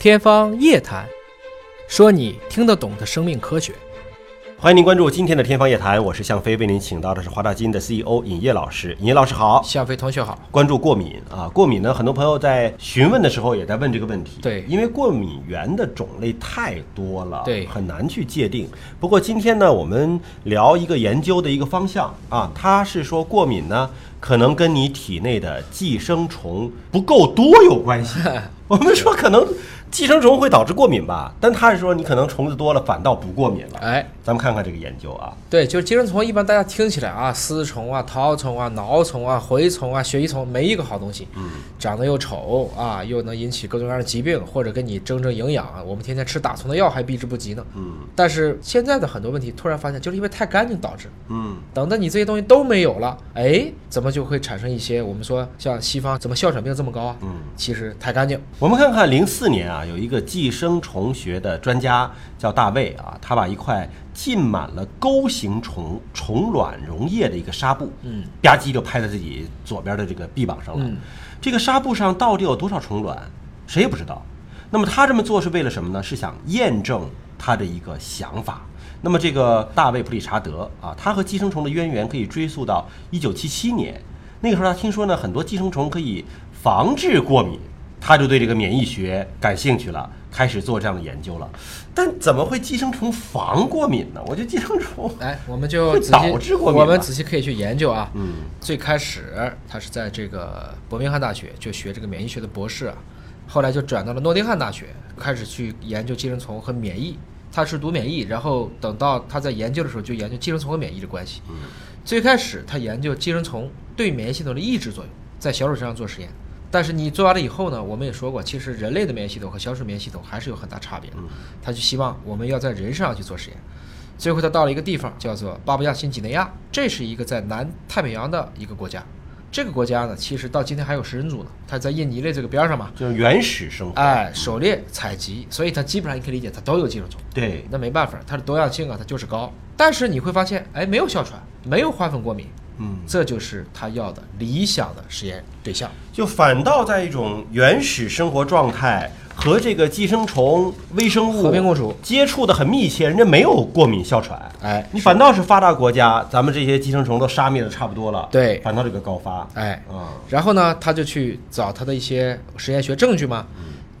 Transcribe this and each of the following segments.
天方夜谭，说你听得懂的生命科学。欢迎您关注今天的《天方夜谭》，我是向飞，为您请到的是华大基因的 CEO 尹烨老师。尹烨老师好，向飞同学好。关注过敏啊，过敏呢，很多朋友在询问的时候也在问这个问题。对因为过敏源的种类太多了，对很难去界定。不过今天呢，我们聊一个研究的一个方向啊，它是说过敏呢，可能跟你体内的寄生虫不够多有关系。我们说可能寄生虫会导致过敏吧，但他是说你可能虫子多了反倒不过敏了。哎，咱们看看这个研究啊。对，就是寄生虫，一般大家听起来啊，丝虫啊、绦虫啊、挠虫啊、蛔虫啊、血衣虫，没一个好东西。嗯，长得又丑啊，又能引起各种各样的疾病，或者跟你争争营养。我们天天吃打虫的药还避之不及呢。嗯但是现在的很多问题，突然发现就是因为太干净导致。嗯等到你这些东西都没有了，哎，怎么就会产生一些我们说像西方怎么哮喘病这么高啊？嗯。其实太干净。我们看看零四年啊，有一个寄生虫学的专家叫大卫啊，他把一块浸满了钩形虫虫卵溶液的一个纱布，嗯，吧唧就拍在自己左边的这个臂膀上了。嗯这个纱布上到底有多少虫卵，谁也不知道。那么他这么做是为了什么呢？是想验证他的一个想法。那么这个大卫普理查德啊，他和寄生虫的渊源可以追溯到一九七七年。那个时候他听说呢，很多寄生虫可以防治过敏，他就对这个免疫学感兴趣了，开始做这样的研究了。但怎么会寄生虫防过敏呢？我觉得寄生虫，来，我们就仔细导致过敏我们仔细可以去研究啊。嗯最开始他是在这个伯明翰大学就学这个免疫学的博士啊，后来就转到了诺丁汉大学，开始去研究寄生虫和免疫。他是读免疫，然后等到他在研究的时候就研究寄生虫和免疫的关系。嗯最开始他研究寄生虫对免疫系统的抑制作用，在小鼠身上做实验。但是你做完了以后呢，我们也说过，其实人类的免疫系统和小鼠免疫系统还是有很大差别的。他就希望我们要在人身上去做实验。最后他到了一个地方，叫做巴布亚新几内亚，这是一个在南太平洋的一个国家。这个国家呢，其实到今天还有食人族呢，它在印尼的这个边上嘛，就是原始生活。哎，狩猎采集，所以它基本上你可以理解，它都有寄生虫。对，那没办法，它的多样性啊，它就是高。但是你会发现，哎，没有哮喘，没有花粉过敏，嗯，这就是他要的理想的实验对象。就反倒在一种原始生活状态和这个寄生虫微生物和平共处。接触的很密切，人家没有过敏哮喘。哎，你反倒是发达国家，咱们这些寄生虫都杀灭的差不多了，对。反倒这个高发，哎，嗯，然后呢，他就去找他的一些实验学证据嘛，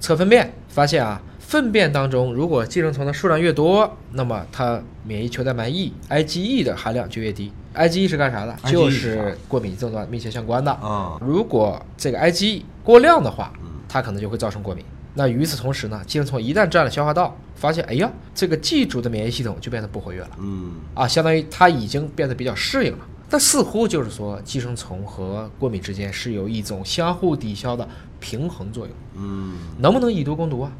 测粪便，发现啊，粪便当中如果寄生虫的数量越多，那么它免疫球蛋白 E IgE 的含量就越低。IgE 是干啥的？就是是过敏症状密切相关的。啊，如果这个 IgE 过量的话，它可能就会造成过敏。那与此同时呢，寄生虫一旦占了消化道，发现哎呀，这个寄主的免疫系统就变得不活跃了。嗯，啊，相当于它已经变得比较适应了。但似乎就是说，寄生虫和过敏之间是有一种相互抵消的平衡作用。嗯，能不能以毒攻毒啊？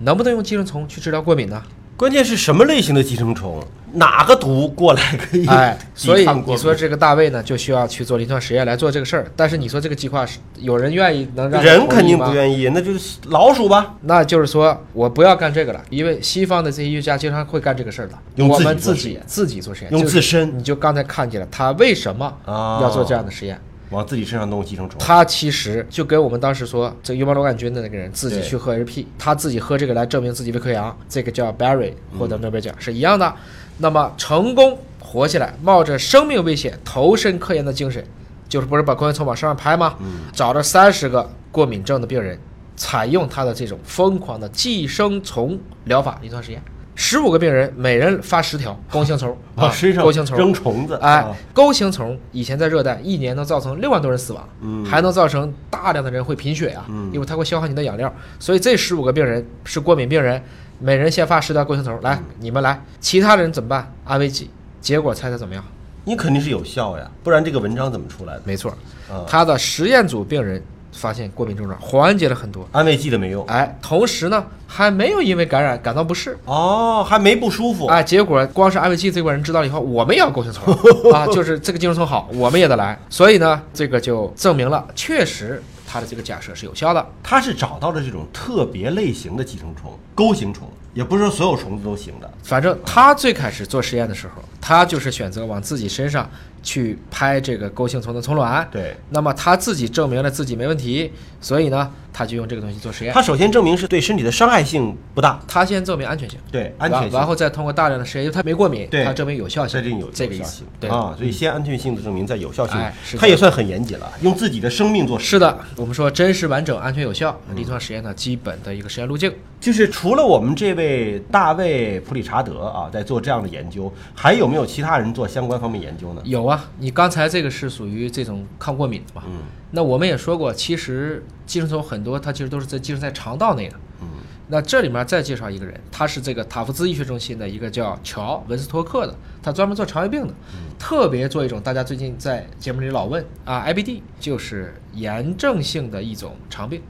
能不能用寄生虫去治疗过敏呢？关键是什么类型的寄生虫，哪个毒过来可以哎，所以你说这个大卫呢，就需要去做临床实验来做这个事儿。但是你说这个计划是有人愿意能让人肯定不愿意，那就是老鼠吧，那就是说我不要干这个了，因为西方的这些医学家经常会干这个事儿的。用我们自己自己做实验，用自身你就刚才看见了他为什么啊要做这样的实验。往自己身上弄寄生虫，他其实就跟我们当时说这个幽门螺杆菌的那个人自己去喝 HP，他自己喝这个来证明自己胃溃疡，这个叫 Barry 获得诺贝尔奖是一样的。那么成功活下来，冒着生命危险投身科研的精神，就是不是把科研虫往身上拍吗？找了三十个过敏症的病人，采用他的这种疯狂的寄生虫疗法临床实验。十五个病人，每人发十条弓形虫啊身上钩形虫扔虫子，哎啊，钩形虫以前在热带一年能造成六万多人死亡，嗯还能造成大量的人会贫血啊，因为它会消耗你的养料。所以这十五个病人是过敏病人，每人先发十条钩形虫，来你们来，其他人怎么办？安慰剂。结果猜猜怎么样？你肯定是有效呀，不然这个文章怎么出来的？没错，啊，他的实验组病人发现过敏症状缓解了很多，安慰剂的没用，哎，同时呢还没有因为感染感到不适。哦，还没不舒服，哎，结果光是安慰剂这块人知道了以后，我们也要钩形虫啊，就是这个寄生虫好，我们也得来。所以呢，这个就证明了，确实他的这个假设是有效的。他是找到了这种特别类型的寄生虫，钩形虫，也不是说所有虫子都行的。反正他最开始做实验的时候，他就是选择往自己身上去拍这个钩形虫的虫卵。对，那么他自己证明了自己没问题，所以呢，他就用这个东西做实验。他首先证明是对身体的伤害性不大，他先证明安全性，对安全性，然然后再通过大量的实验，因为他没过敏，对。他证明有效性，再定有这个意思。对。啊，所以先安全性的证明，再有效性。他也算很严谨了，用自己的生命做实验。是的，我们说真实、完整、安全、有效，临床实验的基本的一个实验路径。就是除了我们这位大卫普里查德啊，在做这样的研究，还有没有其他人做相关方面研究呢？有啊，你刚才这个是属于这种抗过敏的嘛？嗯那我们也说过，其实寄生虫很多它其实都是在寄生在肠道内的。嗯那这里面再介绍一个人，他是这个塔夫兹医学中心的一个叫乔文斯托克的，他专门做肠胃病的，特别做一种大家最近在节目里老问啊，IBD 就是炎症性的一种肠病，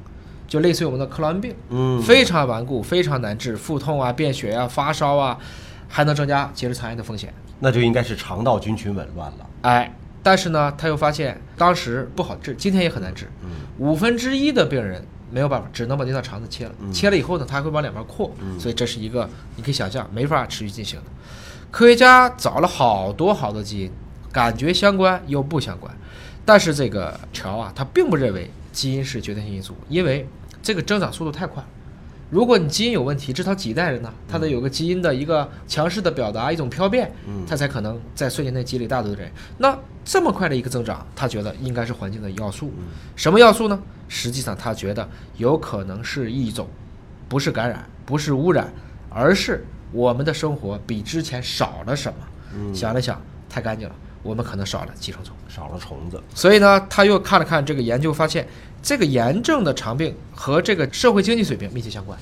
就类似于我们的克罗恩病，嗯，非常顽固，非常难治，腹痛啊、便血啊、发烧啊，还能增加结直肠炎的风险。那就应该是肠道菌群紊乱了。哎，但是呢，他又发现当时不好治，今天也很难治。嗯五分之一的病人没有办法，只能把那条肠子切了。切了以后呢，它还会往两边扩，所以这是一个你可以想象没法持续进行的。科学家找了好多好多基因，感觉相关又不相关，但是这个乔啊，他并不认为基因是决定性因素，因为这个增长速度太快。如果你基因有问题，至少几代人呢，他得有个基因的一个强势的表达，一种漂变，他才可能在瞬间内积累大多的人。那这么快的一个增长，他觉得应该是环境的要素。什么要素呢？实际上，他觉得有可能是一种，不是感染，不是污染，而是我们的生活比之前少了什么。想了想，太干净了，我们可能少了寄生虫。少了虫子，所以呢，他又看了看这个研究，发现这个炎症的肠病和这个社会经济水平密切相关。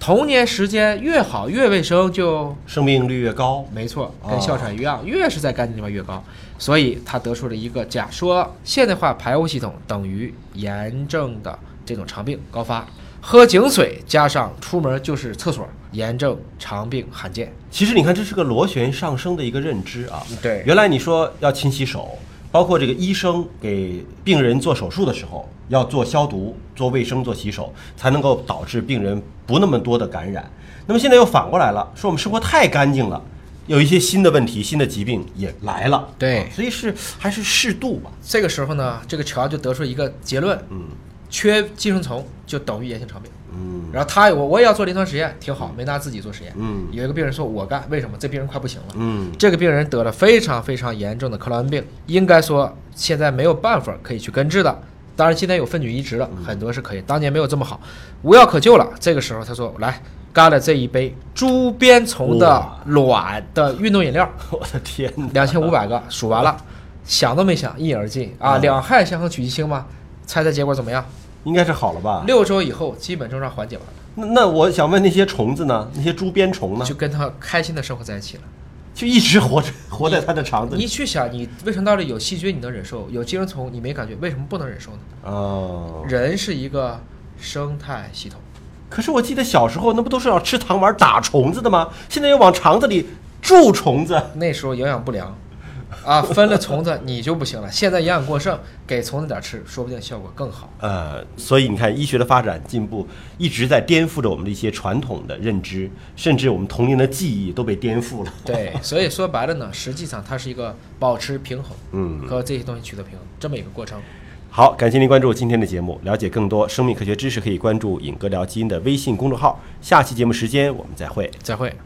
童年时间越好，越卫生就生命率越高。没错，哦跟哮喘一样，越是在干净地方越高。所以他得出了一个假说：现代化排污系统等于炎症的这种肠病高发。喝井水加上出门就是厕所，炎症肠病罕见。其实你看，这是个螺旋上升的一个认知啊。对原来你说要勤洗手，包括这个医生给病人做手术的时候要做消毒、做卫生、做洗手，才能够导致病人不那么多的感染。那么现在又反过来了，说我们生活太干净了，有一些新的问题、新的疾病也来了。对啊所以是还是适度吧。这个时候呢，这个乔就得出一个结论：嗯缺寄生虫就等于炎性肠病。嗯然后他我我也要做临床实验，挺好，没拿自己做实验。嗯有一个病人说我干，为什么？这病人快不行了。嗯这个病人得了非常非常严重的克劳恩病，应该说现在没有办法可以去根治的。当然，今天有分菌移植了，很多是可以，当年没有这么好，无药可救了。这个时候他说来干了这一杯猪鞭虫的卵的运动饮料，我的天哪！两千五百个，数完了，想都没想，一饮而尽啊！嗯两害相衡取其轻嘛，猜猜结果怎么样？应该是好了吧？六周以后，基本症状缓解完了，那那我想问那些虫子呢？那些猪鞭虫呢？就跟他开心的生活在一起了。就一直活着，活在它的肠子里。你去想，你胃肠道里有细菌你能忍受，有寄生虫你没感觉，为什么不能忍受呢？哦，人是一个生态系统，可是我记得小时候那不都是要吃糖丸打虫子的吗？现在又往肠子里注虫子。那时候营养不良，啊，分了虫子你就不行了。现在营养过剩，给虫子点吃，说不定效果更好。呃，所以你看，医学的发展进步一直在颠覆着我们的一些传统的认知，甚至我们童年的记忆都被颠覆了。对，所以说白了呢，实际上它是一个保持平衡，嗯和这些东西取得平衡这么一个过程。好，感谢您关注今天的节目，了解更多生命科学知识，可以关注“尹哥聊基因”的微信公众号。下期节目时间我们再会。再会。